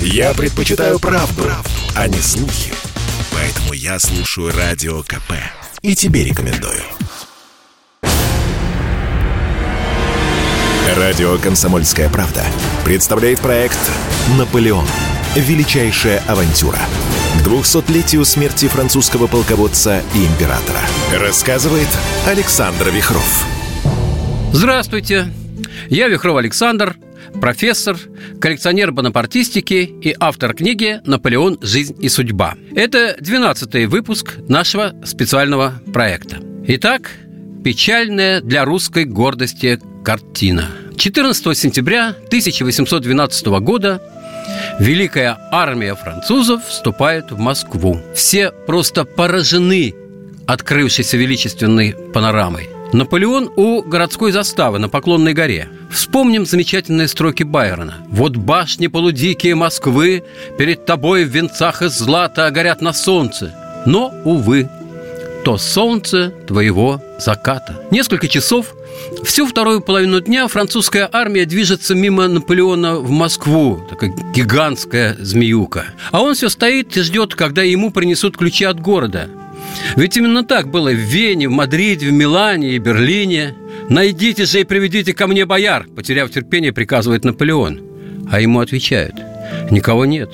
Я предпочитаю правду, правду, а не слухи. Поэтому я слушаю Радио КП. И тебе рекомендую. Радио «Комсомольская правда» представляет проект «Наполеон. Величайшая авантюра». К 200-летию смерти французского полководца и императора. Рассказывает Александр Вихров. Здравствуйте. Я Вихров Александр, профессор, коллекционер бонапартистики и автор книги «Наполеон. Жизнь и судьба». Это 12 выпуск нашего специального проекта. Итак, печальная для русской гордости картина. 14 сентября 1812 года Великая армия французов вступает в Москву. Все просто поражены открывшейся величественной панорамой. Наполеон у городской заставы на Поклонной горе. Вспомним замечательные строки Байрона. «Вот башни полудикие Москвы перед тобой в венцах из злата горят на солнце. Но, увы, то солнце твоего заката». Несколько часов Всю вторую половину дня французская армия движется мимо Наполеона в Москву, такая гигантская змеюка. А он все стоит и ждет, когда ему принесут ключи от города. Ведь именно так было в Вене, в Мадриде, в Милане и Берлине. «Найдите же и приведите ко мне бояр», потеряв терпение, приказывает Наполеон. А ему отвечают, никого нет,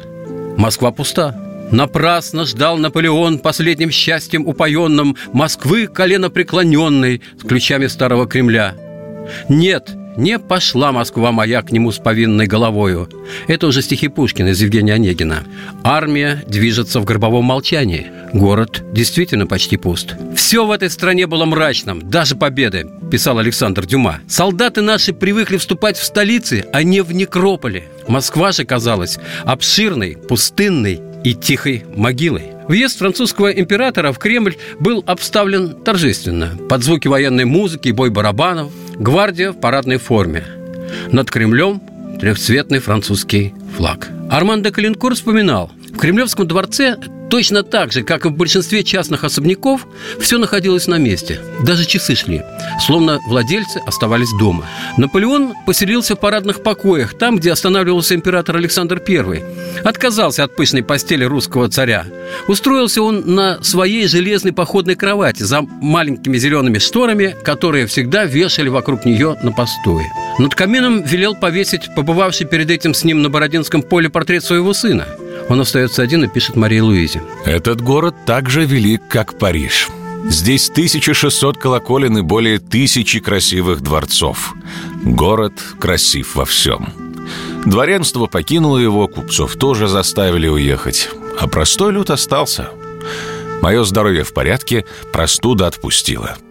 Москва пуста. Напрасно ждал Наполеон последним счастьем упоенным Москвы коленопреклоненной с ключами старого Кремля. Нет, не пошла Москва моя к нему с повинной головою. Это уже стихи Пушкина из Евгения Онегина. Армия движется в гробовом молчании. Город действительно почти пуст. Все в этой стране было мрачным, даже победы, писал Александр Дюма. Солдаты наши привыкли вступать в столицы, а не в некрополе. Москва же казалась обширной, пустынной и тихой могилой. Въезд французского императора в Кремль был обставлен торжественно. Под звуки военной музыки бой барабанов, гвардия в парадной форме. Над Кремлем трехцветный французский флаг. Арман де Калинкур вспоминал, в Кремлевском дворце Точно так же, как и в большинстве частных особняков, все находилось на месте. Даже часы шли, словно владельцы оставались дома. Наполеон поселился в парадных покоях, там, где останавливался император Александр I. Отказался от пышной постели русского царя. Устроился он на своей железной походной кровати за маленькими зелеными шторами, которые всегда вешали вокруг нее на постое. Над камином велел повесить побывавший перед этим с ним на Бородинском поле портрет своего сына – он остается один и пишет Марии Луизе. Этот город так же велик, как Париж. Здесь 1600 колоколен и более тысячи красивых дворцов. Город красив во всем. Дворянство покинуло его, купцов тоже заставили уехать. А простой люд остался. Мое здоровье в порядке, простуда отпустила –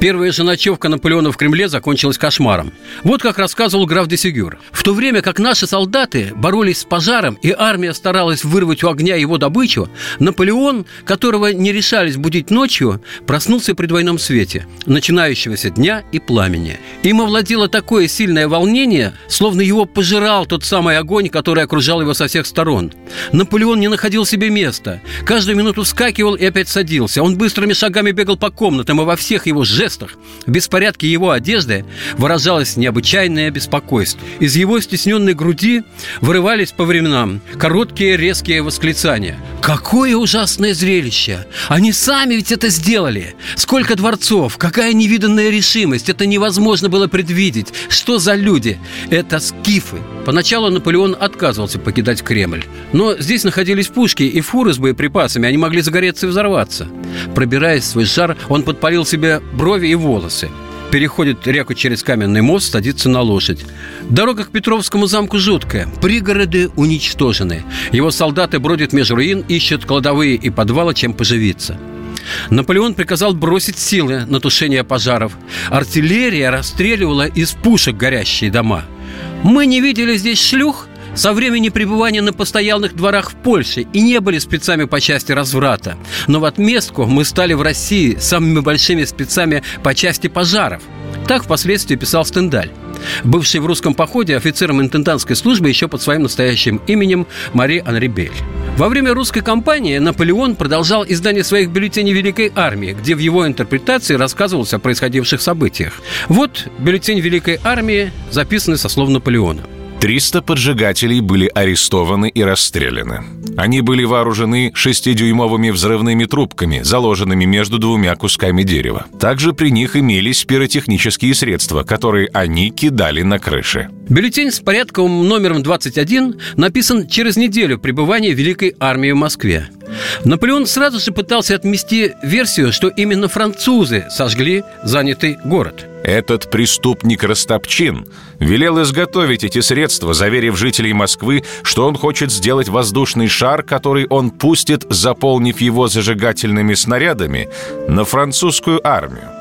Первая же ночевка Наполеона в Кремле закончилась кошмаром. Вот как рассказывал граф де Сигюр. В то время как наши солдаты боролись с пожаром и армия старалась вырвать у огня его добычу, Наполеон, которого не решались будить ночью, проснулся при двойном свете, начинающегося дня и пламени. Им овладело такое сильное волнение, словно его пожирал тот самый огонь, который окружал его со всех сторон. Наполеон не находил себе места. Каждую минуту вскакивал и опять садился. Он быстрыми шагами бегал по комнатам, и во всех его жестах жестах, в беспорядке его одежды выражалось необычайное беспокойство. Из его стесненной груди вырывались по временам короткие резкие восклицания. «Какое ужасное зрелище! Они сами ведь это сделали! Сколько дворцов! Какая невиданная решимость! Это невозможно было предвидеть! Что за люди? Это скифы!» Поначалу Наполеон отказывался покидать Кремль. Но здесь находились пушки и фуры с боеприпасами, они могли загореться и взорваться. Пробираясь в свой шар, он подпалил себе брови и волосы переходит реку через каменный мост, садится на лошадь. Дорога к Петровскому замку жуткая. Пригороды уничтожены. Его солдаты бродят между руин, ищут кладовые и подвалы, чем поживиться. Наполеон приказал бросить силы на тушение пожаров. Артиллерия расстреливала из пушек горящие дома. Мы не видели здесь шлюх, со времени пребывания на постоялых дворах в Польше и не были спецами по части разврата. Но в отместку мы стали в России самыми большими спецами по части пожаров. Так впоследствии писал Стендаль. Бывший в русском походе офицером интендантской службы еще под своим настоящим именем Мари Анри Бель. Во время русской кампании Наполеон продолжал издание своих бюллетеней Великой Армии, где в его интерпретации рассказывалось о происходивших событиях. Вот бюллетень Великой Армии, записанный со слов Наполеона – 300 поджигателей были арестованы и расстреляны. Они были вооружены шестидюймовыми взрывными трубками, заложенными между двумя кусками дерева. Также при них имелись пиротехнические средства, которые они кидали на крыши. Бюллетень с порядковым номером 21 написан через неделю пребывания Великой армии в Москве. Наполеон сразу же пытался отмести версию, что именно французы сожгли занятый город. Этот преступник Растопчин велел изготовить эти средства, заверив жителей Москвы, что он хочет сделать воздушный шар, который он пустит, заполнив его зажигательными снарядами, на французскую армию.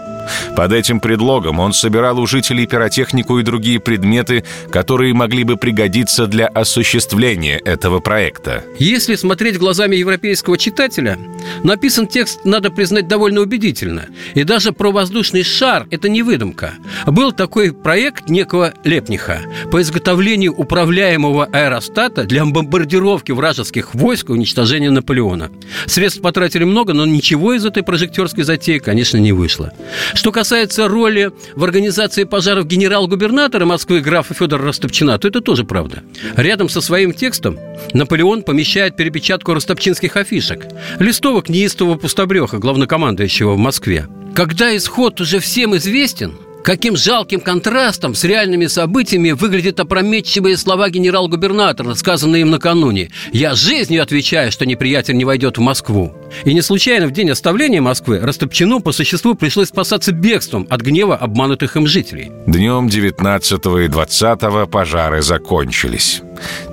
Под этим предлогом он собирал у жителей пиротехнику и другие предметы, которые могли бы пригодиться для осуществления этого проекта. Если смотреть глазами европейского читателя, написан текст, надо признать, довольно убедительно. И даже про воздушный шар – это не выдумка. Был такой проект некого Лепниха по изготовлению управляемого аэростата для бомбардировки вражеских войск и уничтожения Наполеона. Средств потратили много, но ничего из этой прожектерской затеи, конечно, не вышло. Что касается роли в организации пожаров генерал-губернатора Москвы графа Федора Растопчина, то это тоже правда. Рядом со своим текстом Наполеон помещает перепечатку ростопчинских афишек, листовок неистового пустобреха, главнокомандующего в Москве. Когда исход уже всем известен – Каким жалким контрастом с реальными событиями выглядят опрометчивые слова генерал-губернатора, сказанные им накануне. «Я жизнью отвечаю, что неприятель не войдет в Москву». И не случайно в день оставления Москвы Растопчину по существу пришлось спасаться бегством от гнева обманутых им жителей. Днем 19 и 20 пожары закончились.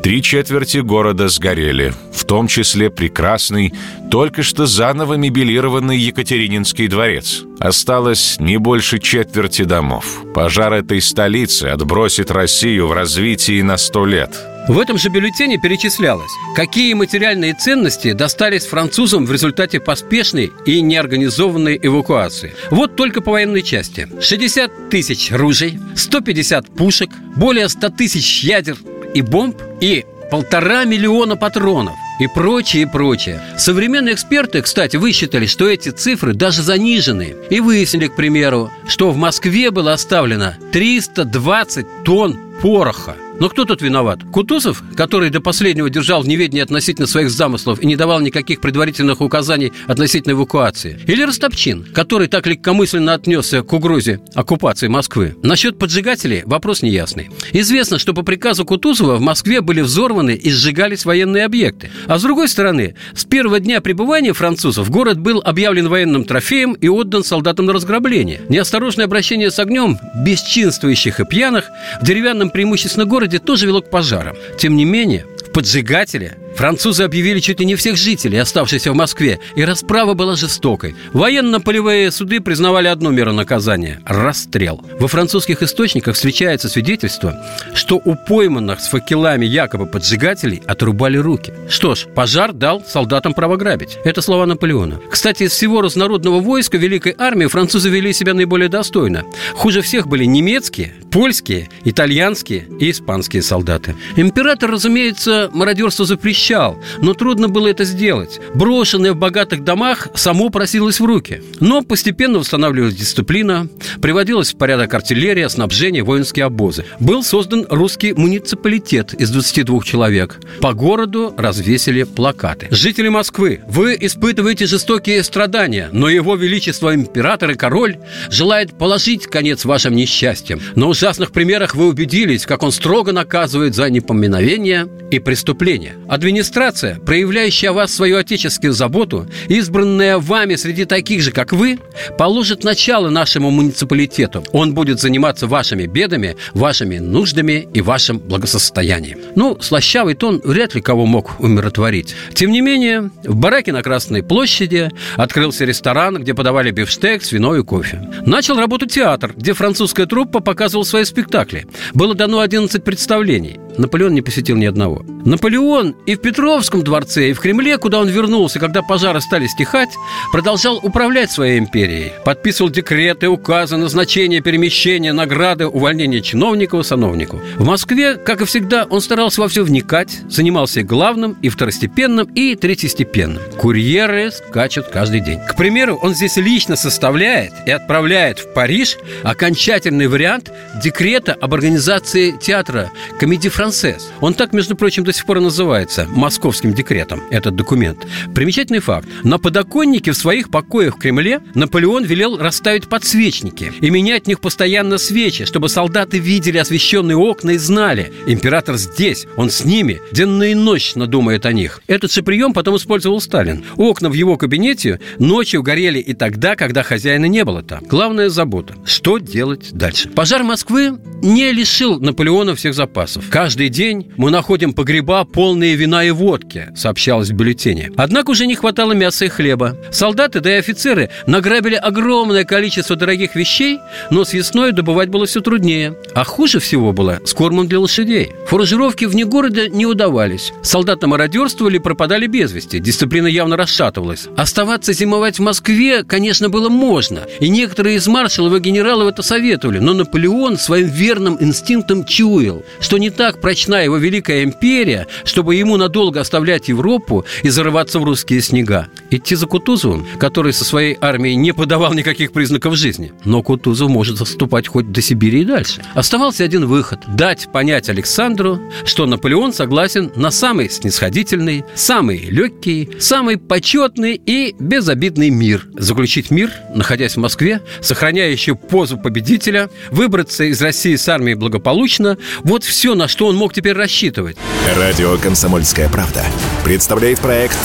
Три четверти города сгорели, в том числе прекрасный, только что заново мебелированный Екатерининский дворец. Осталось не больше четверти домов. Пожар этой столицы отбросит Россию в развитии на сто лет. В этом же бюллетене перечислялось, какие материальные ценности достались французам в результате поспешной и неорганизованной эвакуации. Вот только по военной части. 60 тысяч ружей, 150 пушек, более 100 тысяч ядер и бомб и полтора миллиона патронов и прочее, и прочее. Современные эксперты, кстати, высчитали, что эти цифры даже занижены. И выяснили, к примеру, что в Москве было оставлено 320 тонн пороха. Но кто тут виноват? Кутузов, который до последнего держал в неведении относительно своих замыслов и не давал никаких предварительных указаний относительно эвакуации? Или Ростопчин, который так легкомысленно отнесся к угрозе оккупации Москвы? Насчет поджигателей вопрос неясный. Известно, что по приказу Кутузова в Москве были взорваны и сжигались военные объекты. А с другой стороны, с первого дня пребывания французов город был объявлен военным трофеем и отдан солдатам на разграбление. Неосторожное обращение с огнем бесчинствующих и пьяных в деревянном преимущественно городе тоже вело к пожарам. Тем не менее, в поджигателе Французы объявили чуть ли не всех жителей, оставшихся в Москве, и расправа была жестокой. Военно-полевые суды признавали одну меру наказания – расстрел. Во французских источниках встречается свидетельство, что у пойманных с факелами якобы поджигателей отрубали руки. Что ж, пожар дал солдатам право грабить. Это слова Наполеона. Кстати, из всего разнородного войска Великой армии французы вели себя наиболее достойно. Хуже всех были немецкие, польские, итальянские и испанские солдаты. Император, разумеется, мародерство запрещал обещал, но трудно было это сделать. Брошенное в богатых домах само просилось в руки. Но постепенно восстанавливалась дисциплина, приводилась в порядок артиллерия, снабжение, воинские обозы. Был создан русский муниципалитет из 22 человек. По городу развесили плакаты. Жители Москвы, вы испытываете жестокие страдания, но его величество император и король желает положить конец вашим несчастьям. На ужасных примерах вы убедились, как он строго наказывает за непоминовение и преступления. Администрация Администрация, проявляющая о вас свою отеческую заботу, избранная вами среди таких же, как вы, положит начало нашему муниципалитету. Он будет заниматься вашими бедами, вашими нуждами и вашим благосостоянием. Ну, слащавый тон вряд ли кого мог умиротворить. Тем не менее, в бараке на Красной площади открылся ресторан, где подавали бифштекс, вино и кофе. Начал работу театр, где французская труппа показывала свои спектакли. Было дано 11 представлений. Наполеон не посетил ни одного. Наполеон и в Петровском дворце, и в Кремле, куда он вернулся, когда пожары стали стихать, продолжал управлять своей империей. Подписывал декреты, указы, назначения, перемещения, награды, увольнение чиновников и сановников. В Москве, как и всегда, он старался во все вникать, занимался и главным, и второстепенным, и третьестепенным. Курьеры скачут каждый день. К примеру, он здесь лично составляет и отправляет в Париж окончательный вариант декрета об организации театра комедии францез. Он так, между прочим, до сих пор и называется московским декретом, этот документ. Примечательный факт. На подоконнике в своих покоях в Кремле Наполеон велел расставить подсвечники и менять в них постоянно свечи, чтобы солдаты видели освещенные окна и знали. Император здесь, он с ними, денно и ночно думает о них. Этот же прием потом использовал Сталин. Окна в его кабинете ночью горели и тогда, когда хозяина не было там. Главная забота – что делать дальше? Пожар Москвы не лишил Наполеона всех запасов. Каждый день мы находим погреба, полные вина и водки, сообщалось в бюллетене. Однако уже не хватало мяса и хлеба. Солдаты, да и офицеры награбили огромное количество дорогих вещей, но с весной добывать было все труднее. А хуже всего было с кормом для лошадей. Фуражировки вне города не удавались. Солдаты мародерствовали и пропадали без вести. Дисциплина явно расшатывалась. Оставаться зимовать в Москве, конечно, было можно. И некоторые из маршалов и генералов это советовали. Но Наполеон своим верным инстинктом чуял, что не так прочна его великая империя, чтобы ему надолго оставлять Европу и зарываться в русские снега. Идти за Кутузовым, который со своей армией не подавал никаких признаков жизни. Но Кутузов может заступать хоть до Сибири и дальше. Оставался один выход – дать понять Александру, что Наполеон согласен на самый снисходительный, самый легкий, самый почетный и безобидный мир. Заключить мир, находясь в Москве, сохраняя еще позу победителя, выбраться из России с армией благополучно – вот все, на что он мог теперь рассчитывать. Радио «Комсомольская правда» представляет проект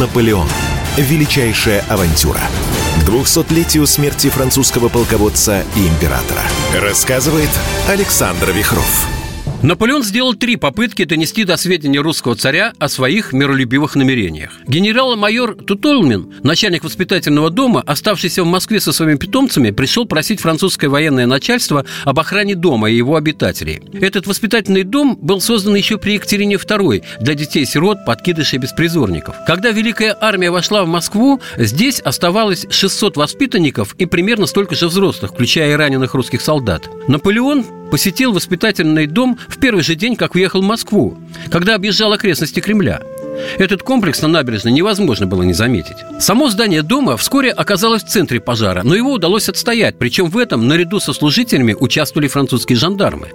«Наполеон. Величайшая авантюра». К 200-летию смерти французского полководца и императора. Рассказывает Александр Вихров. Наполеон сделал три попытки донести до сведения русского царя о своих миролюбивых намерениях. Генерал-майор Тутолмин, начальник воспитательного дома, оставшийся в Москве со своими питомцами, пришел просить французское военное начальство об охране дома и его обитателей. Этот воспитательный дом был создан еще при Екатерине II для детей-сирот, подкидышей беспризорников. Когда Великая армия вошла в Москву, здесь оставалось 600 воспитанников и примерно столько же взрослых, включая и раненых русских солдат. Наполеон посетил воспитательный дом в первый же день, как уехал в Москву, когда объезжал окрестности Кремля – этот комплекс на набережной невозможно было не заметить. Само здание дома вскоре оказалось в центре пожара, но его удалось отстоять, причем в этом наряду со служителями участвовали французские жандармы.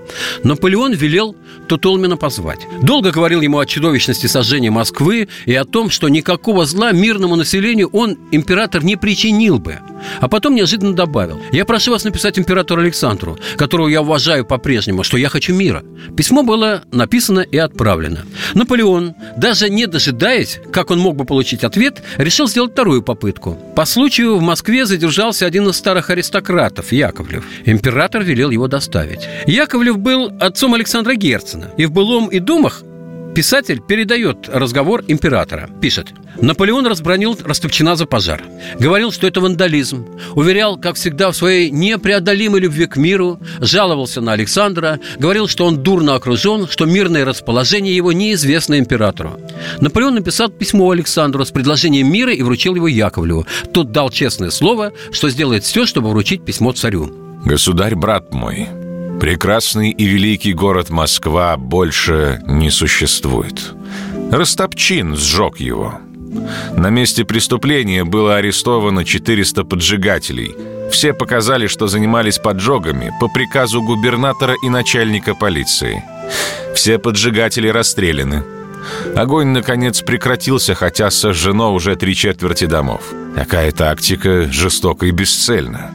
Наполеон велел Тутолмина позвать. Долго говорил ему о чудовищности сожжения Москвы и о том, что никакого зла мирному населению он, император, не причинил бы. А потом неожиданно добавил. «Я прошу вас написать императору Александру, которого я уважаю по-прежнему, что я хочу мира». Письмо было написано и отправлено. Наполеон, даже не дожидаясь, как он мог бы получить ответ, решил сделать вторую попытку. По случаю в Москве задержался один из старых аристократов, Яковлев. Император велел его доставить. Яковлев был отцом Александра Герцена, и в былом и думах Писатель передает разговор императора. Пишет. Наполеон разбронил Ростовчина за пожар. Говорил, что это вандализм. Уверял, как всегда, в своей непреодолимой любви к миру. Жаловался на Александра. Говорил, что он дурно окружен, что мирное расположение его неизвестно императору. Наполеон написал письмо Александру с предложением мира и вручил его Яковлеву. Тот дал честное слово, что сделает все, чтобы вручить письмо царю. Государь, брат мой, Прекрасный и великий город Москва больше не существует. Ростопчин сжег его. На месте преступления было арестовано 400 поджигателей. Все показали, что занимались поджогами по приказу губернатора и начальника полиции. Все поджигатели расстреляны. Огонь, наконец, прекратился, хотя сожжено уже три четверти домов. Такая тактика жестока и бесцельна.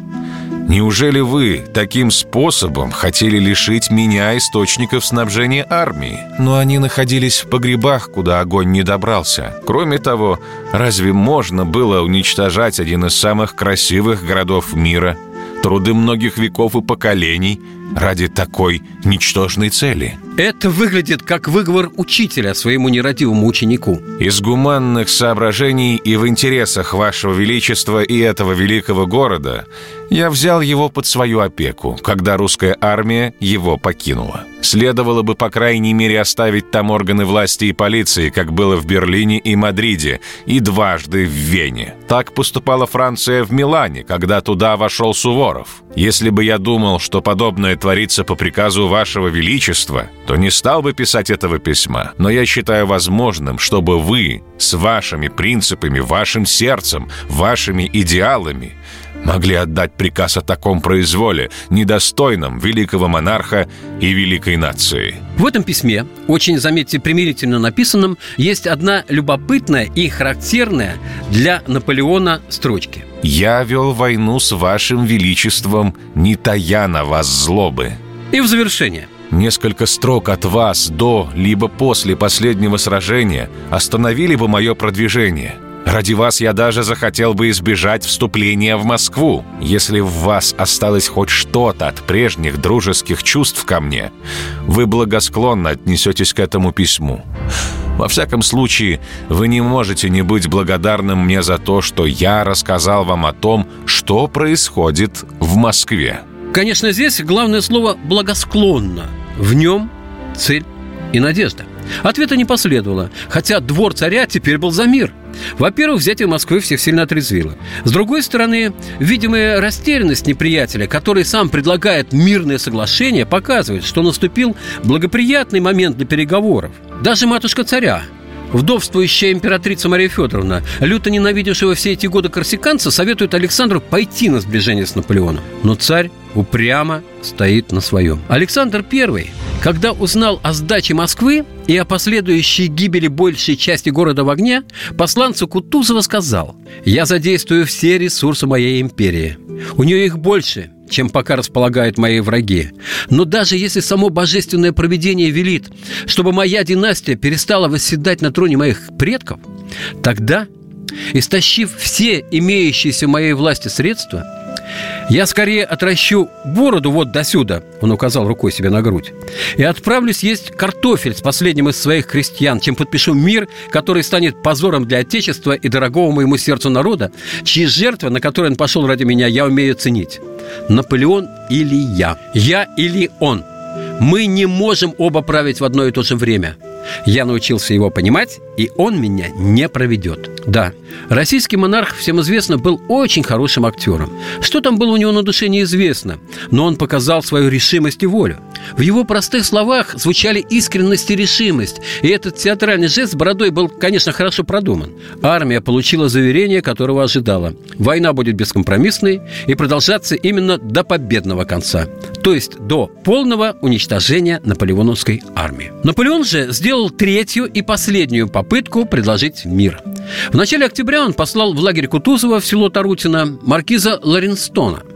Неужели вы таким способом хотели лишить меня источников снабжения армии? Но они находились в погребах, куда огонь не добрался. Кроме того, разве можно было уничтожать один из самых красивых городов мира, труды многих веков и поколений ради такой ничтожной цели? Это выглядит как выговор учителя своему нерадивому ученику. Из гуманных соображений и в интересах вашего величества и этого великого города я взял его под свою опеку, когда русская армия его покинула. Следовало бы, по крайней мере, оставить там органы власти и полиции, как было в Берлине и Мадриде, и дважды в Вене. Так поступала Франция в Милане, когда туда вошел Суворов. Если бы я думал, что подобное творится по приказу вашего величества, то не стал бы писать этого письма. Но я считаю возможным, чтобы вы с вашими принципами, вашим сердцем, вашими идеалами могли отдать приказ о таком произволе, недостойном великого монарха и великой нации. В этом письме, очень, заметьте, примирительно написанном, есть одна любопытная и характерная для Наполеона строчки. «Я вел войну с вашим величеством, не тая на вас злобы». И в завершение – Несколько строк от вас до либо после последнего сражения остановили бы мое продвижение. Ради вас я даже захотел бы избежать вступления в Москву. Если в вас осталось хоть что-то от прежних дружеских чувств ко мне, вы благосклонно отнесетесь к этому письму. Во всяком случае, вы не можете не быть благодарным мне за то, что я рассказал вам о том, что происходит в Москве. Конечно, здесь главное слово «благосклонно». В нем цель и надежда. Ответа не последовало, хотя двор царя теперь был за мир – во-первых, взятие Москвы всех сильно отрезвило. С другой стороны, видимая растерянность неприятеля, который сам предлагает мирное соглашение, показывает, что наступил благоприятный момент для переговоров. Даже матушка царя, Вдовствующая императрица Мария Федоровна, люто ненавидевшего все эти годы корсиканца, советует Александру пойти на сближение с Наполеоном. Но царь упрямо стоит на своем. Александр I, когда узнал о сдаче Москвы и о последующей гибели большей части города в огне, посланцу Кутузова сказал «Я задействую все ресурсы моей империи. У нее их больше, чем пока располагают мои враги. Но даже если само божественное провидение велит, чтобы моя династия перестала восседать на троне моих предков, тогда, истощив все имеющиеся моей власти средства, я скорее отращу бороду вот до сюда, он указал рукой себе на грудь, и отправлюсь есть картофель с последним из своих крестьян, чем подпишу мир, который станет позором для Отечества и дорогого моему сердцу народа, чьи жертвы, на которые он пошел ради меня, я умею ценить. Наполеон или я. Я или он. Мы не можем оба править в одно и то же время. Я научился его понимать, и он меня не проведет. Да, российский монарх, всем известно, был очень хорошим актером. Что там было у него на душе, неизвестно, но он показал свою решимость и волю. В его простых словах звучали искренность и решимость, и этот театральный жест с бородой был, конечно, хорошо продуман. Армия получила заверение, которого ожидала. Война будет бескомпромиссной и продолжаться именно до победного конца, то есть до полного уничтожения наполеоновской армии. Наполеон же сделал третью и последнюю попытку предложить мир. В начале октября он послал в лагерь Кутузова в село Тарутино маркиза Лоренстона –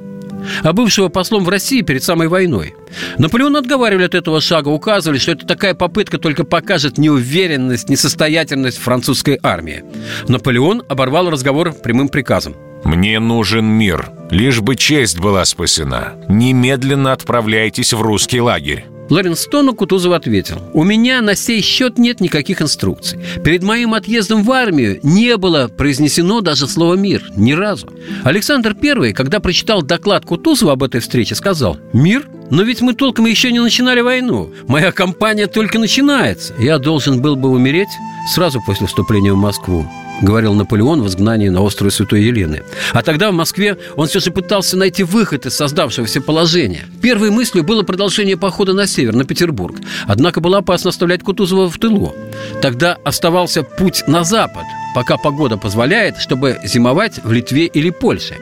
а бывшего послом в России перед самой войной. Наполеон отговаривали от этого шага, указывали, что это такая попытка только покажет неуверенность, несостоятельность французской армии. Наполеон оборвал разговор прямым приказом. «Мне нужен мир, лишь бы честь была спасена. Немедленно отправляйтесь в русский лагерь». Лоренстону Кутузов ответил, «У меня на сей счет нет никаких инструкций. Перед моим отъездом в армию не было произнесено даже слово «мир» ни разу». Александр I, когда прочитал доклад Кутузова об этой встрече, сказал, «Мир? Но ведь мы толком еще не начинали войну. Моя кампания только начинается. Я должен был бы умереть сразу после вступления в Москву говорил Наполеон в изгнании на острове Святой Елены. А тогда в Москве он все же пытался найти выход из создавшегося положения. Первой мыслью было продолжение похода на север, на Петербург. Однако было опасно оставлять Кутузова в тылу. Тогда оставался путь на запад, пока погода позволяет, чтобы зимовать в Литве или Польше.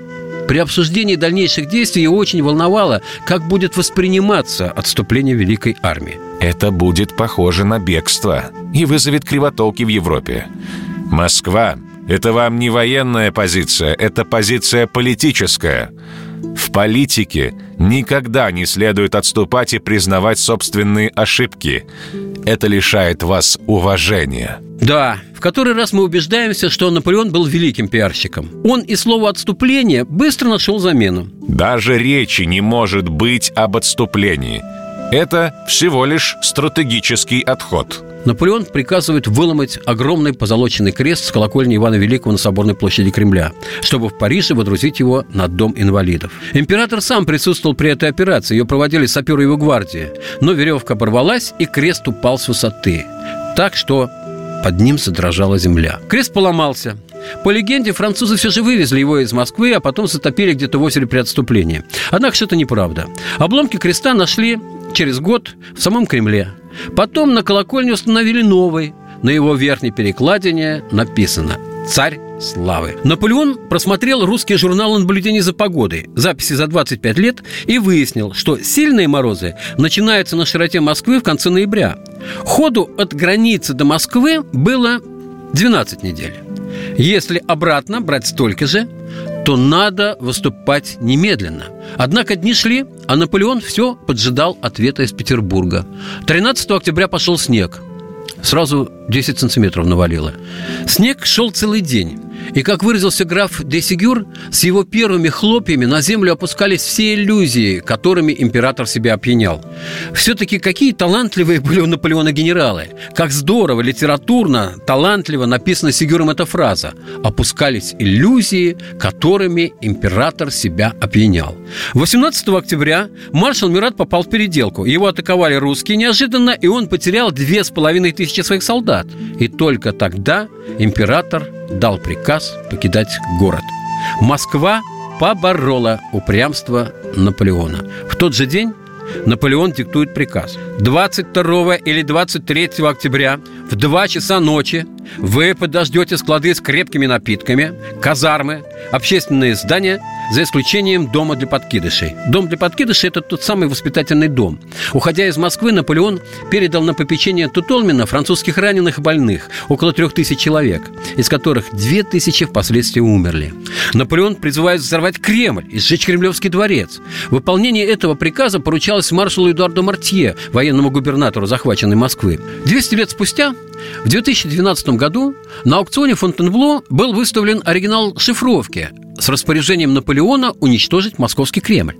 При обсуждении дальнейших действий его очень волновало, как будет восприниматься отступление Великой Армии. Это будет похоже на бегство и вызовет кривотолки в Европе. Москва – это вам не военная позиция, это позиция политическая. В политике никогда не следует отступать и признавать собственные ошибки. Это лишает вас уважения. Да, в который раз мы убеждаемся, что Наполеон был великим пиарщиком. Он и слово «отступление» быстро нашел замену. Даже речи не может быть об отступлении. Это всего лишь стратегический отход – Наполеон приказывает выломать огромный позолоченный крест с колокольни Ивана Великого на Соборной площади Кремля, чтобы в Париже водрузить его на Дом инвалидов. Император сам присутствовал при этой операции, ее проводили саперы его гвардии, но веревка порвалась, и крест упал с высоты. Так что под ним задрожала земля. Крест поломался. По легенде, французы все же вывезли его из Москвы, а потом затопили где-то в озере при отступлении. Однако что это неправда. Обломки креста нашли через год в самом Кремле. Потом на колокольне установили новый. На его верхней перекладине написано «Царь славы. Наполеон просмотрел русские журналы наблюдений за погодой, записи за 25 лет, и выяснил, что сильные морозы начинаются на широте Москвы в конце ноября. Ходу от границы до Москвы было 12 недель. Если обратно брать столько же, то надо выступать немедленно. Однако дни шли, а Наполеон все поджидал ответа из Петербурга. 13 октября пошел снег. Сразу 10 сантиметров навалило. Снег шел целый день. И, как выразился граф де Сигюр, с его первыми хлопьями на землю опускались все иллюзии, которыми император себя опьянял. Все-таки какие талантливые были у Наполеона генералы. Как здорово, литературно, талантливо написана Сигюром эта фраза. Опускались иллюзии, которыми император себя опьянял. 18 октября маршал Мират попал в переделку. Его атаковали русские неожиданно, и он потерял две с половиной тысячи своих солдат. И только тогда император дал приказ покидать город. Москва поборола упрямство Наполеона. В тот же день Наполеон диктует приказ. 22 или 23 октября в 2 часа ночи вы подождете склады с крепкими напитками, казармы, общественные здания – за исключением дома для подкидышей. Дом для подкидышей – это тот самый воспитательный дом. Уходя из Москвы, Наполеон передал на попечение Тутолмина французских раненых и больных, около трех тысяч человек, из которых две тысячи впоследствии умерли. Наполеон призывает взорвать Кремль и сжечь Кремлевский дворец. Выполнение этого приказа поручалось маршалу Эдуарду Мартье, военному губернатору захваченной Москвы. 200 лет спустя в 2012 году на аукционе Фонтенбло был выставлен оригинал шифровки с распоряжением Наполеона уничтожить московский Кремль.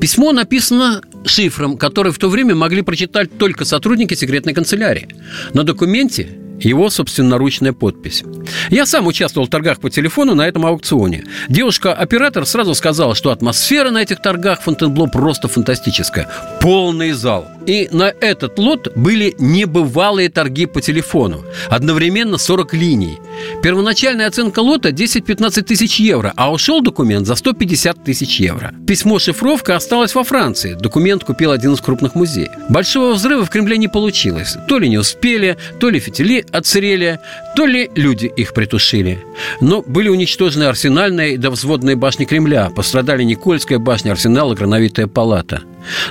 Письмо написано шифром, который в то время могли прочитать только сотрудники секретной канцелярии. На документе его собственноручная подпись. Я сам участвовал в торгах по телефону на этом аукционе. Девушка-оператор сразу сказала, что атмосфера на этих торгах Фонтенбло просто фантастическая. Полный зал. И на этот лот были небывалые торги по телефону. Одновременно 40 линий. Первоначальная оценка лота 10-15 тысяч евро, а ушел документ за 150 тысяч евро. Письмо-шифровка осталось во Франции. Документ купил один из крупных музеев. Большого взрыва в Кремле не получилось. То ли не успели, то ли фитили отсырели, то ли люди их притушили. Но были уничтожены арсенальная и довзводная башни Кремля. Пострадали Никольская башня, арсенал и Грановитая палата.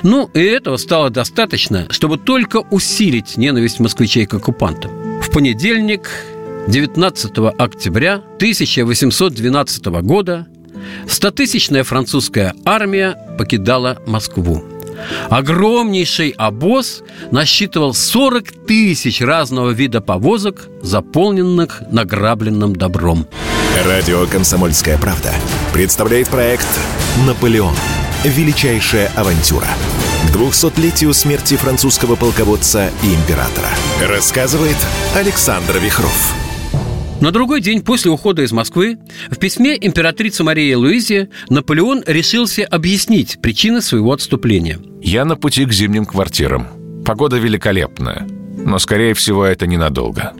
Ну, и этого стало достаточно, чтобы только усилить ненависть москвичей к оккупантам. В понедельник, 19 октября 1812 года, стотысячная французская армия покидала Москву. Огромнейший обоз насчитывал 40 тысяч разного вида повозок, заполненных награбленным добром. Радио «Комсомольская правда» представляет проект «Наполеон. Величайшая авантюра». К 200-летию смерти французского полководца и императора. Рассказывает Александр Вихров. На другой день после ухода из Москвы в письме императрицы Марии Луизе Наполеон решился объяснить причины своего отступления. Я на пути к зимним квартирам. Погода великолепная, но, скорее всего, это ненадолго.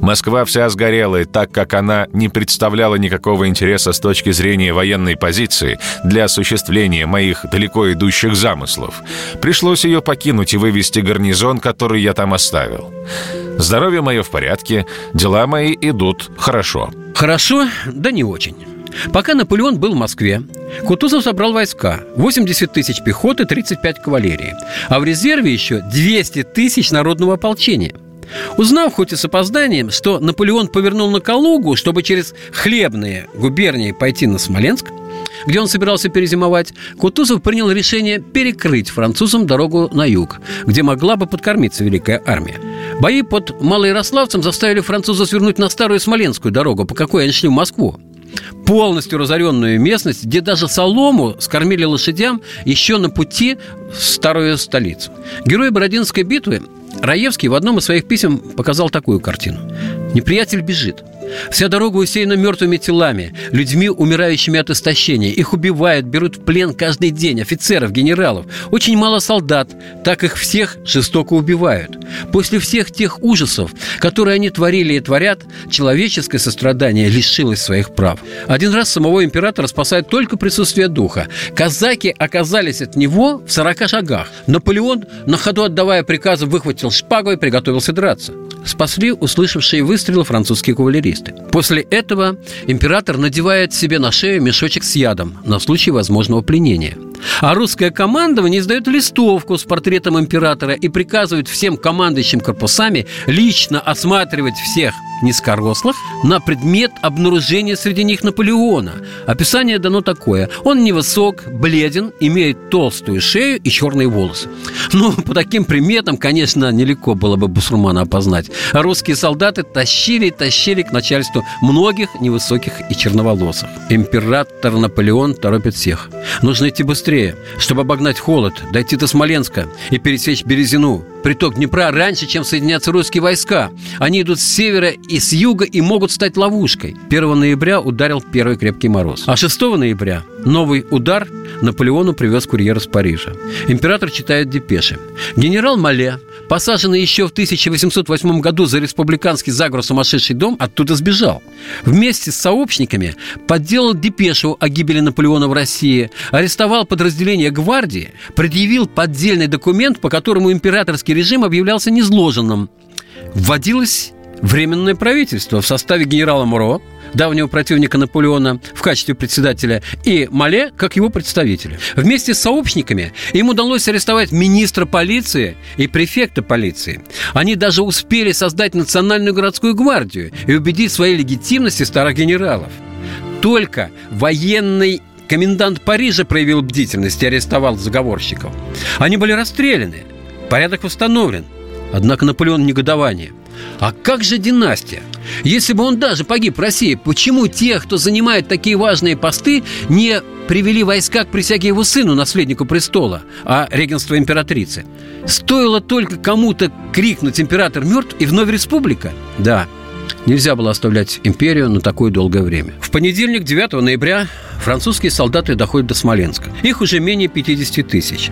Москва вся сгорела, и так как она не представляла никакого интереса с точки зрения военной позиции для осуществления моих далеко идущих замыслов, пришлось ее покинуть и вывести гарнизон, который я там оставил. Здоровье мое в порядке, дела мои идут хорошо. Хорошо, да не очень. Пока Наполеон был в Москве, Кутузов собрал войска 80 тысяч пехоты, 35 кавалерии А в резерве еще 200 тысяч народного ополчения Узнав, хоть и с опозданием, что Наполеон повернул на Калугу, чтобы через хлебные губернии пойти на Смоленск, где он собирался перезимовать, Кутузов принял решение перекрыть французам дорогу на юг, где могла бы подкормиться Великая Армия. Бои под Малоярославцем заставили француза свернуть на старую Смоленскую дорогу, по какой они шли в Москву полностью разоренную местность, где даже солому скормили лошадям еще на пути в старую столицу. Герой Бородинской битвы Раевский в одном из своих писем показал такую картину. Неприятель бежит – Вся дорога усеяна мертвыми телами, людьми, умирающими от истощения. Их убивают, берут в плен каждый день офицеров, генералов. Очень мало солдат, так их всех жестоко убивают. После всех тех ужасов, которые они творили и творят, человеческое сострадание лишилось своих прав. Один раз самого императора спасает только присутствие духа. Казаки оказались от него в 40 шагах. Наполеон, на ходу отдавая приказы, выхватил шпагу и приготовился драться. Спасли услышавшие выстрелы французские кавалеристы. Коммунисты. После этого император надевает себе на шею мешочек с ядом на случай возможного пленения. А русское командование издает листовку с портретом императора и приказывает всем командующим корпусами лично осматривать всех низкорослых на предмет обнаружения среди них Наполеона. Описание дано такое. Он невысок, бледен, имеет толстую шею и черные волосы. Ну, по таким приметам, конечно, нелегко было бы бусурмана опознать. А русские солдаты тащили и тащили к начальству многих невысоких и черноволосых. Император Наполеон торопит всех. Нужно идти быстрее, чтобы обогнать холод, дойти до Смоленска и пересечь Березину, приток Днепра раньше, чем соединятся русские войска. Они идут с севера и с юга и могут стать ловушкой. 1 ноября ударил первый крепкий мороз. А 6 ноября новый удар Наполеону привез курьер из Парижа. Император читает депеши. Генерал Мале, посаженный еще в 1808 году за республиканский заговор сумасшедший дом, оттуда сбежал. Вместе с сообщниками подделал депешу о гибели Наполеона в России, арестовал подразделение гвардии, предъявил поддельный документ, по которому императорский режим объявлялся незложенным. Вводилось Временное правительство в составе генерала Муро, давнего противника Наполеона в качестве председателя, и Мале как его представителя. Вместе с сообщниками им удалось арестовать министра полиции и префекта полиции. Они даже успели создать национальную городскую гвардию и убедить в своей легитимности старых генералов. Только военный комендант Парижа проявил бдительность и арестовал заговорщиков. Они были расстреляны. Порядок восстановлен. Однако Наполеон негодование – а как же династия? Если бы он даже погиб в России, почему тех, кто занимает такие важные посты, не привели войска к присяге его сыну, наследнику престола, а регенство императрицы? Стоило только кому-то крикнуть «Император мертв» и вновь республика? Да, Нельзя было оставлять империю на такое долгое время. В понедельник, 9 ноября, французские солдаты доходят до Смоленска. Их уже менее 50 тысяч.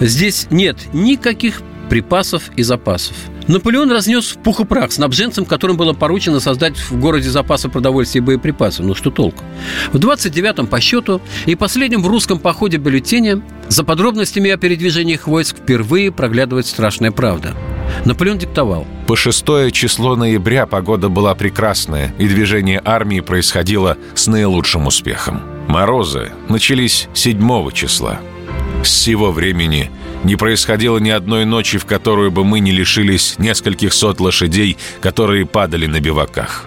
Здесь нет никаких припасов и запасов. Наполеон разнес в пух и прах снабженцам, которым было поручено создать в городе запасы продовольствия и боеприпасов. Ну что толку? В 29-м по счету и последнем в русском походе бюллетене за подробностями о передвижениях войск впервые проглядывает страшная правда. Наполеон диктовал. По шестое число ноября погода была прекрасная, и движение армии происходило с наилучшим успехом. Морозы начались 7 числа. С сего времени не происходило ни одной ночи, в которую бы мы не лишились нескольких сот лошадей, которые падали на биваках.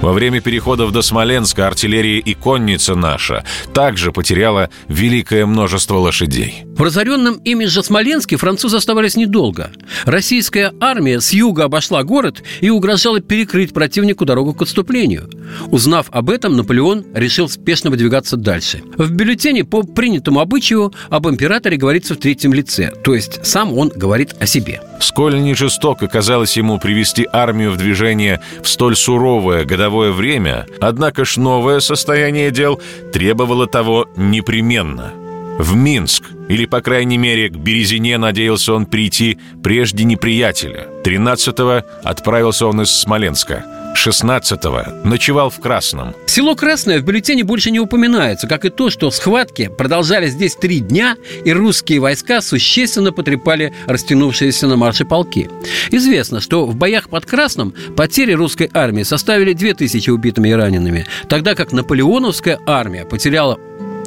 Во время переходов до Смоленска артиллерия и конница наша также потеряла великое множество лошадей. В разоренном ими же Смоленске французы оставались недолго. Российская армия с юга обошла город и угрожала перекрыть противнику дорогу к отступлению. Узнав об этом, Наполеон решил спешно выдвигаться дальше. В бюллетене по принятому обычаю об императоре говорится в третьем лице, то есть сам он говорит о себе. Сколь не жестоко казалось ему привести армию в движение в столь суровое годовое время, однако ж новое состояние дел требовало того непременно – в Минск, или, по крайней мере, к Березине надеялся он прийти прежде неприятеля. 13-го отправился он из Смоленска. 16-го ночевал в Красном. Село Красное в бюллетене больше не упоминается, как и то, что схватки продолжались здесь три дня, и русские войска существенно потрепали растянувшиеся на марше полки. Известно, что в боях под Красным потери русской армии составили 2000 убитыми и ранеными, тогда как наполеоновская армия потеряла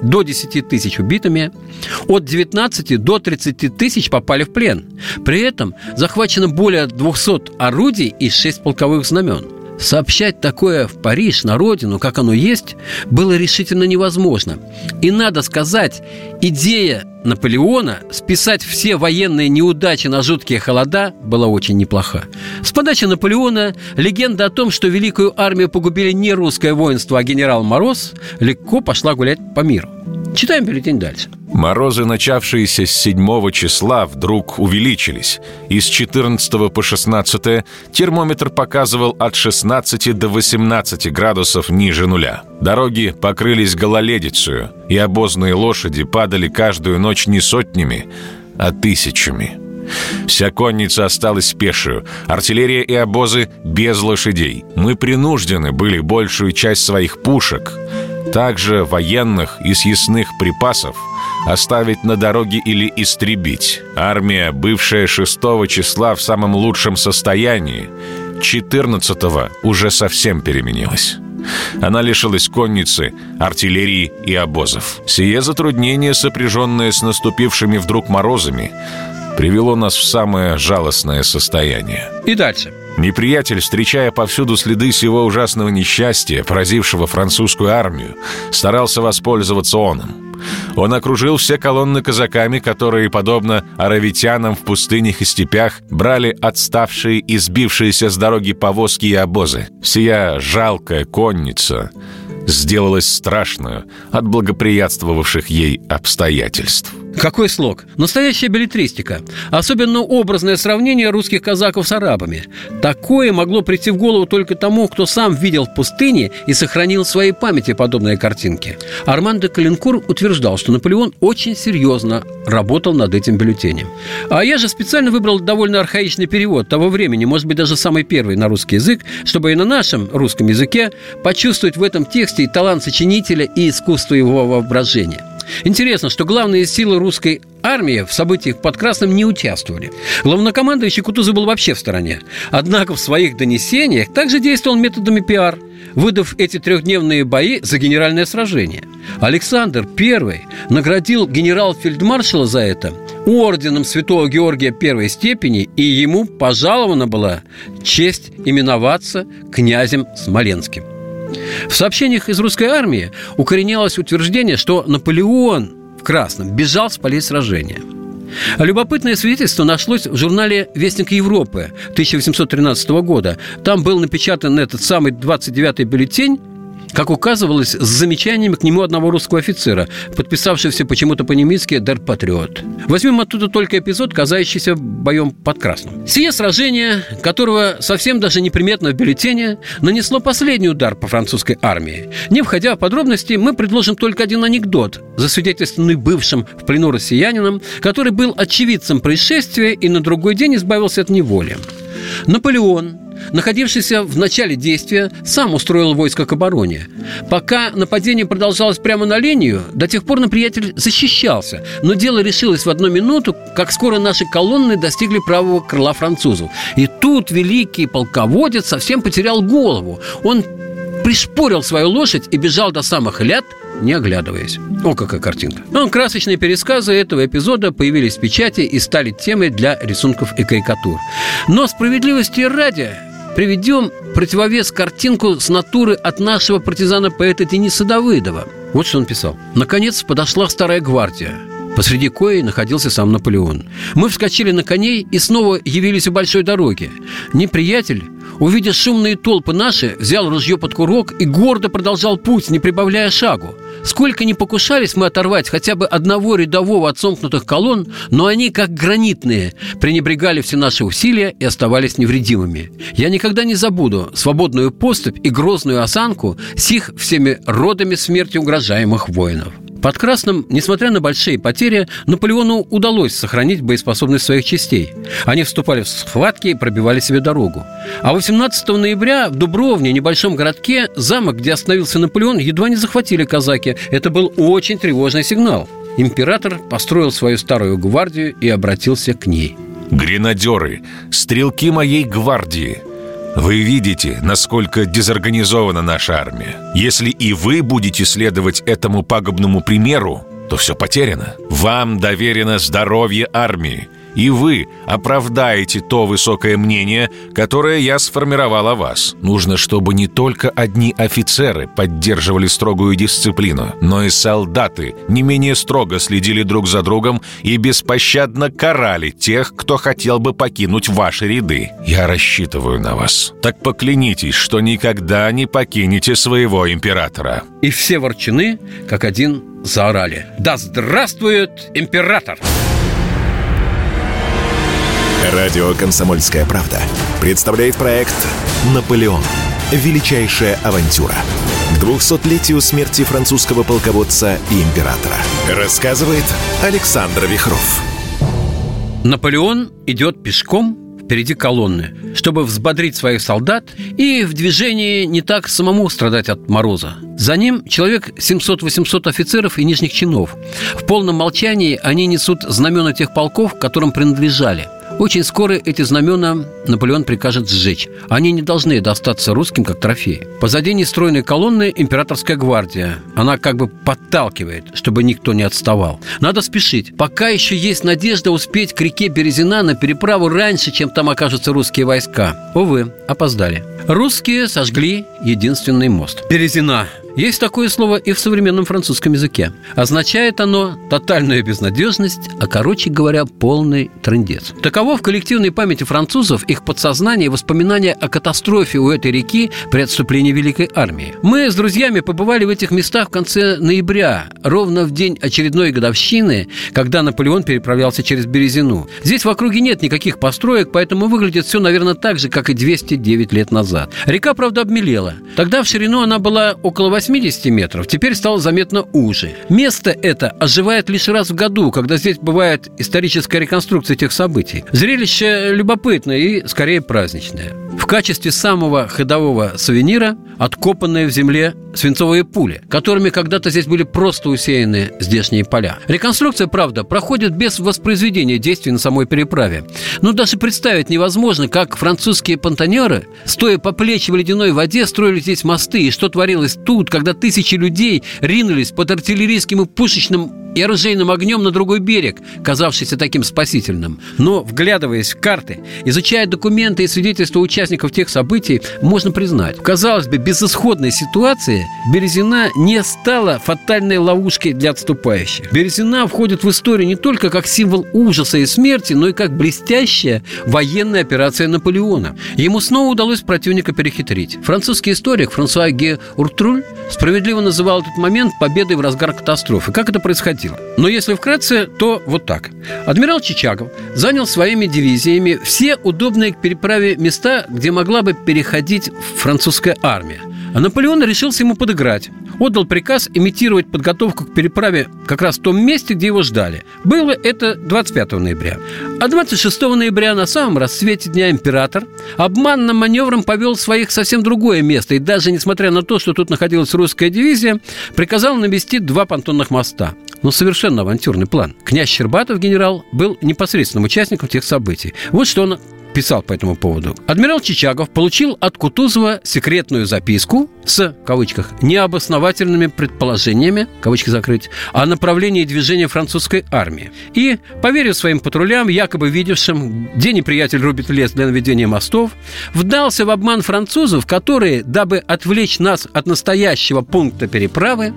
до 10 тысяч убитыми, от 19 до 30 тысяч попали в плен. При этом захвачено более 200 орудий и 6 полковых знамен. Сообщать такое в Париж, на родину, как оно есть, было решительно невозможно. И надо сказать, идея Наполеона списать все военные неудачи на жуткие холода была очень неплоха. С подачи Наполеона легенда о том, что великую армию погубили не русское воинство, а генерал Мороз, легко пошла гулять по миру. Читаем бюллетень дальше. Морозы, начавшиеся с 7 числа, вдруг увеличились. Из 14 по 16 термометр показывал от 16 до 18 градусов ниже нуля. Дороги покрылись гололедицей, и обозные лошади падали каждую ночь не сотнями, а тысячами. Вся конница осталась пешую, артиллерия и обозы без лошадей. Мы принуждены были большую часть своих пушек – также военных и съестных припасов оставить на дороге или истребить. Армия, бывшая 6 числа в самом лучшем состоянии, 14-го уже совсем переменилась. Она лишилась конницы, артиллерии и обозов. Сие затруднение, сопряженное с наступившими вдруг морозами, привело нас в самое жалостное состояние. И дальше. Неприятель, встречая повсюду следы сего ужасного несчастья, поразившего французскую армию, старался воспользоваться оном. Он окружил все колонны казаками, которые, подобно аравитянам в пустынях и степях, брали отставшие и сбившиеся с дороги повозки и обозы. Сия жалкая конница сделалась страшную от благоприятствовавших ей обстоятельств. Какой слог? Настоящая билетристика. Особенно образное сравнение русских казаков с арабами. Такое могло прийти в голову только тому, кто сам видел в пустыне и сохранил в своей памяти подобные картинки. Арман де Калинкур утверждал, что Наполеон очень серьезно работал над этим бюллетенем. А я же специально выбрал довольно архаичный перевод того времени, может быть, даже самый первый на русский язык, чтобы и на нашем русском языке почувствовать в этом тексте и талант сочинителя, и искусство его воображения. Интересно, что главные силы русской армии в событиях под Красным не участвовали. Главнокомандующий Кутузов был вообще в стороне. Однако в своих донесениях также действовал методами пиар, выдав эти трехдневные бои за генеральное сражение. Александр I наградил генерал-фельдмаршала за это орденом Святого Георгия первой степени, и ему пожалована была честь именоваться князем Смоленским. В сообщениях из русской армии укоренялось утверждение, что Наполеон в Красном бежал с полей сражения. Любопытное свидетельство нашлось в журнале «Вестник Европы» 1813 года. Там был напечатан этот самый 29-й бюллетень как указывалось, с замечаниями к нему одного русского офицера, подписавшегося почему-то по-немецки «Дер Патриот». Возьмем оттуда только эпизод, казающийся боем под Красным. Сие сражение, которого совсем даже неприметно в бюллетене, нанесло последний удар по французской армии. Не входя в подробности, мы предложим только один анекдот, засвидетельствованный бывшим в плену россиянином, который был очевидцем происшествия и на другой день избавился от неволи. Наполеон, находившийся в начале действия, сам устроил войско к обороне. Пока нападение продолжалось прямо на линию, до тех пор неприятель защищался. Но дело решилось в одну минуту, как скоро наши колонны достигли правого крыла французов. И тут великий полководец совсем потерял голову. Он пришпорил свою лошадь и бежал до самых ляд, не оглядываясь. О, какая картинка. Ну, красочные пересказы этого эпизода появились в печати и стали темой для рисунков и карикатур. Но справедливости ради приведем противовес картинку с натуры от нашего партизана-поэта Дениса Давыдова. Вот что он писал. «Наконец подошла старая гвардия. Посреди кои находился сам Наполеон. Мы вскочили на коней и снова явились у большой дороги. Неприятель, увидя шумные толпы наши, взял ружье под курок и гордо продолжал путь, не прибавляя шагу. Сколько ни покушались мы оторвать хотя бы одного рядового от сомкнутых колонн, но они, как гранитные, пренебрегали все наши усилия и оставались невредимыми. Я никогда не забуду свободную поступь и грозную осанку сих всеми родами смерти угрожаемых воинов. Под Красным, несмотря на большие потери, Наполеону удалось сохранить боеспособность своих частей. Они вступали в схватки и пробивали себе дорогу. А 18 ноября в Дубровне, небольшом городке, замок, где остановился Наполеон, едва не захватили казаки. Это был очень тревожный сигнал. Император построил свою старую гвардию и обратился к ней. «Гренадеры, стрелки моей гвардии, вы видите, насколько дезорганизована наша армия. Если и вы будете следовать этому пагубному примеру, то все потеряно. Вам доверено здоровье армии и вы оправдаете то высокое мнение, которое я сформировал о вас. Нужно, чтобы не только одни офицеры поддерживали строгую дисциплину, но и солдаты не менее строго следили друг за другом и беспощадно карали тех, кто хотел бы покинуть ваши ряды. Я рассчитываю на вас. Так поклянитесь, что никогда не покинете своего императора». И все ворчаны, как один, заорали. «Да здравствует император!» Радио «Комсомольская правда» представляет проект «Наполеон. Величайшая авантюра». К 200-летию смерти французского полководца и императора. Рассказывает Александр Вихров. Наполеон идет пешком впереди колонны, чтобы взбодрить своих солдат и в движении не так самому страдать от мороза. За ним человек 700-800 офицеров и нижних чинов. В полном молчании они несут знамена тех полков, которым принадлежали – Очень скоро эти знамена Наполеон прикажет сжечь. Они не должны достаться русским как трофеи. Позади нестройной колонны императорская гвардия. Она как бы подталкивает, чтобы никто не отставал. Надо спешить. Пока еще есть надежда успеть к реке Березина на переправу раньше, чем там окажутся русские войска. Увы, опоздали. Русские сожгли единственный мост. Березина есть такое слово и в современном французском языке. Означает оно тотальную безнадежность, а, короче говоря, полный трендец. Таково в коллективной памяти французов их подсознание и воспоминания о катастрофе у этой реки при отступлении Великой Армии. Мы с друзьями побывали в этих местах в конце ноября, ровно в день очередной годовщины, когда Наполеон переправлялся через Березину. Здесь в округе нет никаких построек, поэтому выглядит все, наверное, так же, как и 209 лет назад. Река, правда, обмелела. Тогда в ширину она была около 8 80 метров теперь стало заметно уже. Место это оживает лишь раз в году, когда здесь бывает историческая реконструкция тех событий. Зрелище любопытное и, скорее, праздничное. В качестве самого ходового сувенира откопанные в земле свинцовые пули, которыми когда-то здесь были просто усеяны здешние поля. Реконструкция, правда, проходит без воспроизведения действий на самой переправе. Но даже представить невозможно, как французские понтонеры, стоя по плечи в ледяной воде, строили здесь мосты, и что творилось тут, когда тысячи людей ринулись под артиллерийским и пушечным и оружейным огнем на другой берег, казавшийся таким спасительным. Но, вглядываясь в карты, изучая документы и свидетельства участников тех событий, можно признать, казалось бы, безысходной ситуации Березина не стала фатальной ловушкой для отступающих. Березина входит в историю не только как символ ужаса и смерти, но и как блестящая военная операция Наполеона. Ему снова удалось противника перехитрить. Французский историк Франсуа Ге Уртруль справедливо называл этот момент победой в разгар катастрофы. Как это происходило? Но если вкратце, то вот так. Адмирал Чичагов занял своими дивизиями все удобные к переправе места, где могла бы переходить французская армия. А Наполеон решился ему подыграть. Отдал приказ имитировать подготовку к переправе как раз в том месте, где его ждали. Было это 25 ноября. А 26 ноября на самом рассвете Дня Император обманным маневром повел своих совсем другое место. И даже несмотря на то, что тут находилась русская дивизия, приказал навести два понтонных моста. Но совершенно авантюрный план. Князь Щербатов, генерал, был непосредственным участником тех событий. Вот что он писал по этому поводу. Адмирал Чичагов получил от Кутузова секретную записку с, кавычках, необосновательными предположениями, кавычки закрыть, о направлении движения французской армии. И, поверив своим патрулям, якобы видевшим, где неприятель рубит лес для наведения мостов, вдался в обман французов, которые, дабы отвлечь нас от настоящего пункта переправы,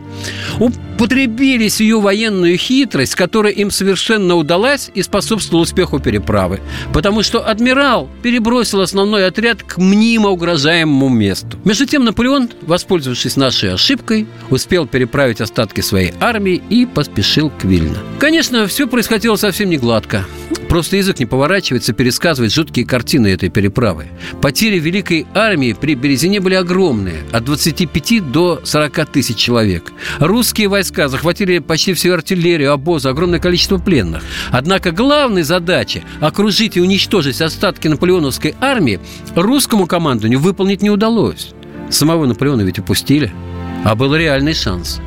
употребили сию военную хитрость, которая им совершенно удалась и способствовала успеху переправы. Потому что адмирал генерал перебросил основной отряд к мнимо угрожаемому месту. Между тем Наполеон, воспользовавшись нашей ошибкой, успел переправить остатки своей армии и поспешил к Вильно. Конечно, все происходило совсем не гладко. Просто язык не поворачивается пересказывать жуткие картины этой переправы. Потери Великой армии при Березине были огромные – от 25 до 40 тысяч человек. Русские войска захватили почти всю артиллерию, обозы, огромное количество пленных. Однако главной задачей – окружить и уничтожить остатки наполеоновской армии – русскому командованию выполнить не удалось. Самого Наполеона ведь упустили. А был реальный шанс.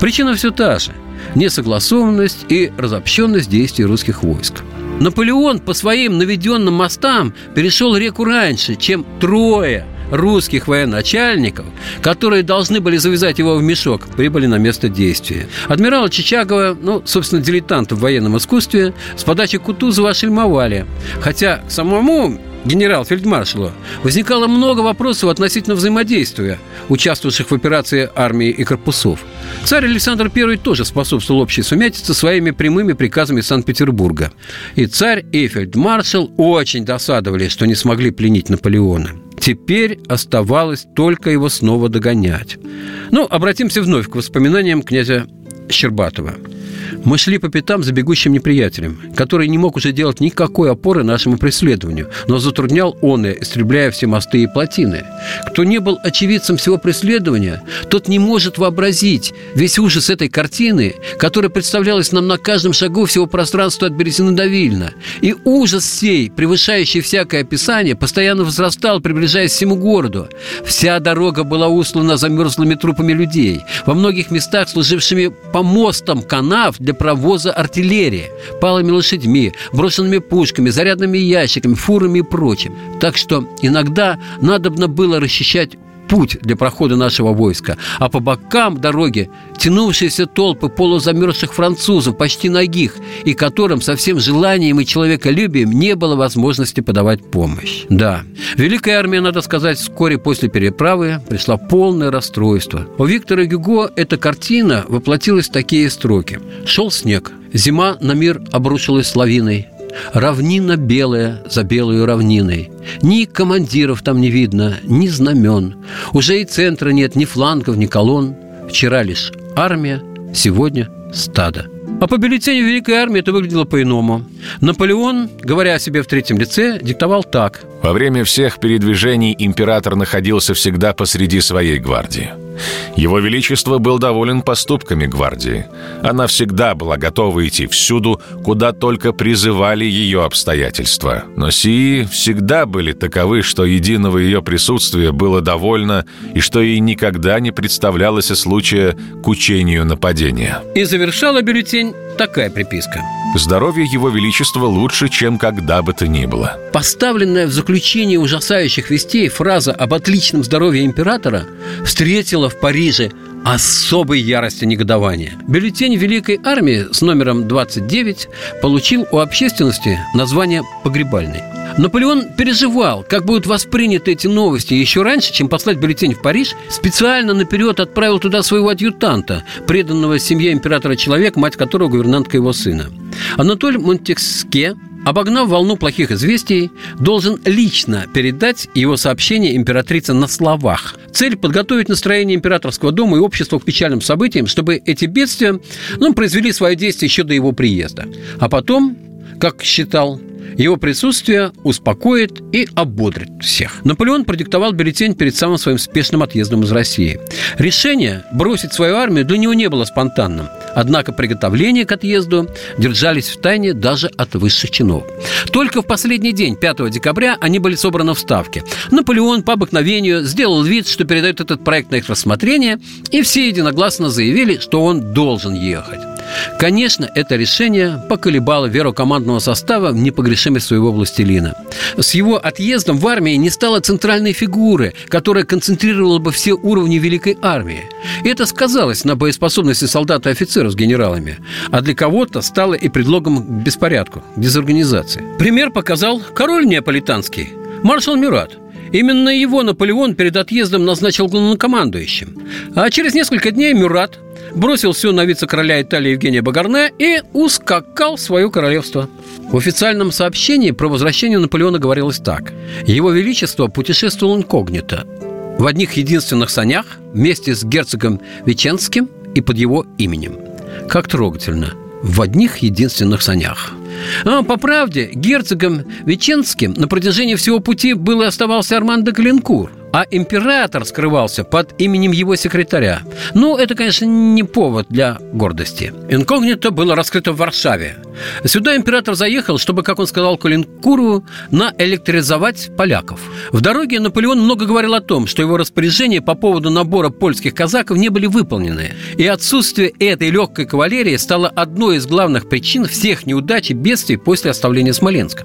Причина все та же – несогласованность и разобщенность действий русских войск. Наполеон по своим наведенным мостам перешел реку раньше, чем трое русских военачальников, которые должны были завязать его в мешок, прибыли на место действия. Адмирала Чичагова, ну, собственно, дилетант в военном искусстве, с подачи Кутузова ошельмовали. Хотя самому генерал-фельдмаршалу, возникало много вопросов относительно взаимодействия участвовавших в операции армии и корпусов. Царь Александр I тоже способствовал общей сумятице своими прямыми приказами Санкт-Петербурга. И царь и фельдмаршал очень досадовали, что не смогли пленить Наполеона. Теперь оставалось только его снова догонять. Ну, обратимся вновь к воспоминаниям князя Щербатова. Мы шли по пятам за бегущим неприятелем, который не мог уже делать никакой опоры нашему преследованию, но затруднял он, истребляя все мосты и плотины. Кто не был очевидцем всего преследования, тот не может вообразить весь ужас этой картины, которая представлялась нам на каждом шагу всего пространства от Березины до Вильна. И ужас сей, превышающий всякое описание, постоянно возрастал, приближаясь к всему городу. Вся дорога была услана замерзлыми трупами людей, во многих местах служившими помостом канав для провоза артиллерии, палыми лошадьми, брошенными пушками, зарядными ящиками, фурами и прочим. Так что иногда надобно было расчищать путь для прохода нашего войска, а по бокам дороги тянувшиеся толпы полузамерзших французов, почти ногих, и которым со всем желанием и человеколюбием не было возможности подавать помощь. Да, Великая армия, надо сказать, вскоре после переправы пришла полное расстройство. У Виктора Гюго эта картина воплотилась в такие строки. «Шел снег, зима на мир обрушилась лавиной, Равнина белая за белую равниной. Ни командиров там не видно, ни знамен. Уже и центра нет, ни флангов, ни колонн. Вчера лишь армия, сегодня стадо. А по бюллетеню Великой Армии это выглядело по-иному. Наполеон, говоря о себе в третьем лице, диктовал так. Во время всех передвижений император находился всегда посреди своей гвардии – его Величество был доволен поступками гвардии. Она всегда была готова идти всюду, куда только призывали ее обстоятельства. Но сии всегда были таковы, что единого ее присутствия было довольно и что ей никогда не представлялось случая к учению нападения. И завершала бюллетень такая приписка. Здоровье Его Величества лучше, чем когда бы то ни было. Поставленная в заключении ужасающих вестей фраза об отличном здоровье императора встретила в Париже особой ярости негодования. Бюллетень Великой Армии с номером 29 получил у общественности название «Погребальный». Наполеон переживал, как будут восприняты эти новости. Еще раньше, чем послать бюллетень в Париж, специально наперед отправил туда своего адъютанта, преданного семье императора человек, мать которого гувернантка его сына. Анатоль Монтекске обогнав волну плохих известий, должен лично передать его сообщение императрице на словах. Цель – подготовить настроение императорского дома и общества к печальным событиям, чтобы эти бедствия ну, произвели свое действие еще до его приезда. А потом, как считал его присутствие успокоит и ободрит всех. Наполеон продиктовал бюллетень перед самым своим спешным отъездом из России. Решение бросить свою армию для него не было спонтанным. Однако приготовления к отъезду держались в тайне даже от высших чинов. Только в последний день, 5 декабря, они были собраны в Ставке. Наполеон по обыкновению сделал вид, что передает этот проект на их рассмотрение, и все единогласно заявили, что он должен ехать. Конечно, это решение поколебало веру командного состава в непогрешимость своего властелина. С его отъездом в армии не стало центральной фигуры, которая концентрировала бы все уровни Великой армии. И это сказалось на боеспособности солдат и офицеров с генералами, а для кого-то стало и предлогом к беспорядку, дезорганизации. Пример показал король неаполитанский, маршал Мюрат – Именно его Наполеон перед отъездом назначил главнокомандующим. А через несколько дней Мюрат бросил все на вице-короля Италии Евгения Багарне и ускакал в свое королевство. В официальном сообщении про возвращение Наполеона говорилось так. Его Величество путешествовал инкогнито, в одних единственных санях вместе с герцогом Веченским и под его именем. Как трогательно. В одних единственных санях. А, по правде, герцогом Веченским на протяжении всего пути был и оставался Арман де Калинкур – а император скрывался под именем его секретаря. Ну, это, конечно, не повод для гордости. Инкогнито было раскрыто в Варшаве. Сюда император заехал, чтобы, как он сказал Калинкуру, наэлектризовать поляков. В дороге Наполеон много говорил о том, что его распоряжения по поводу набора польских казаков не были выполнены. И отсутствие этой легкой кавалерии стало одной из главных причин всех неудач и бедствий после оставления Смоленска.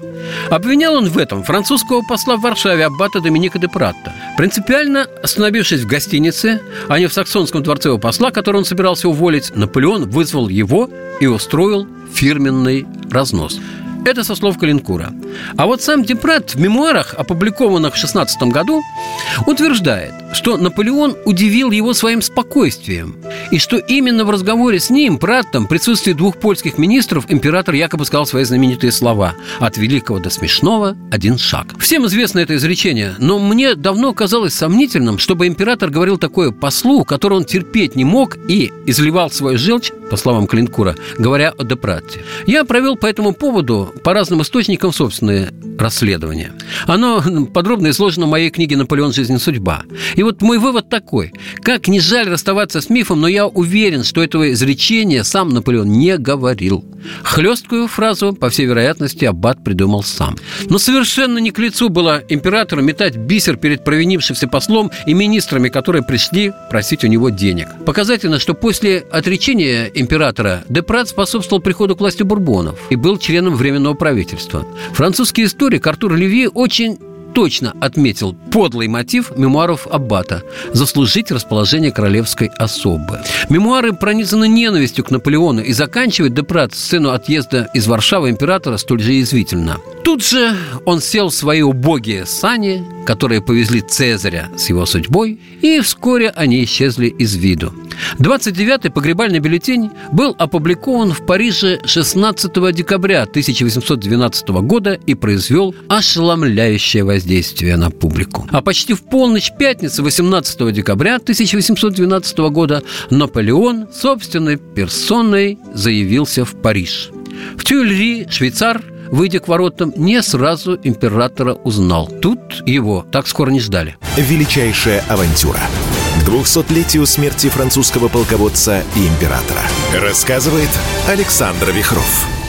Обвинял он в этом французского посла в Варшаве аббата Доминика де Пратта. Принципиально остановившись в гостинице, а не в саксонском дворце у посла, который он собирался уволить, Наполеон вызвал его и устроил фирменный разнос – это со слов Калинкура. А вот сам Депрат в мемуарах, опубликованных в 16 году, утверждает, что Наполеон удивил его своим спокойствием, и что именно в разговоре с ним, Праттом, в присутствии двух польских министров, император якобы сказал свои знаменитые слова «От великого до смешного один шаг». Всем известно это изречение, но мне давно казалось сомнительным, чтобы император говорил такое послу, который он терпеть не мог и изливал свою желчь по словам Клинкура, говоря о Депратте. Я провел по этому поводу по разным источникам собственные расследования. Оно подробно изложено в моей книге «Наполеон. Жизнь и судьба». И вот мой вывод такой. Как не жаль расставаться с мифом, но я уверен, что этого изречения сам Наполеон не говорил. Хлесткую фразу, по всей вероятности, Аббат придумал сам. Но совершенно не к лицу было императору метать бисер перед провинившимся послом и министрами, которые пришли просить у него денег. Показательно, что после отречения императора Депрат способствовал приходу к власти бурбонов и был членом Временного правительства. Французский историк Артур Леви очень точно отметил подлый мотив мемуаров Аббата – заслужить расположение королевской особы. Мемуары пронизаны ненавистью к Наполеону и заканчивает Депрат сцену отъезда из Варшавы императора столь же язвительно. Тут же он сел в свои убогие сани, которые повезли Цезаря с его судьбой, и вскоре они исчезли из виду. 29-й погребальный бюллетень был опубликован в Париже 16 декабря 1812 года и произвел ошеломляющее воздействие на публику. А почти в полночь пятницы 18 декабря 1812 года Наполеон собственной персоной заявился в Париж. В Тюильри швейцар выйдя к воротам, не сразу императора узнал. Тут его так скоро не ждали. Величайшая авантюра. К 200-летию смерти французского полководца и императора. Рассказывает Александр Вихров.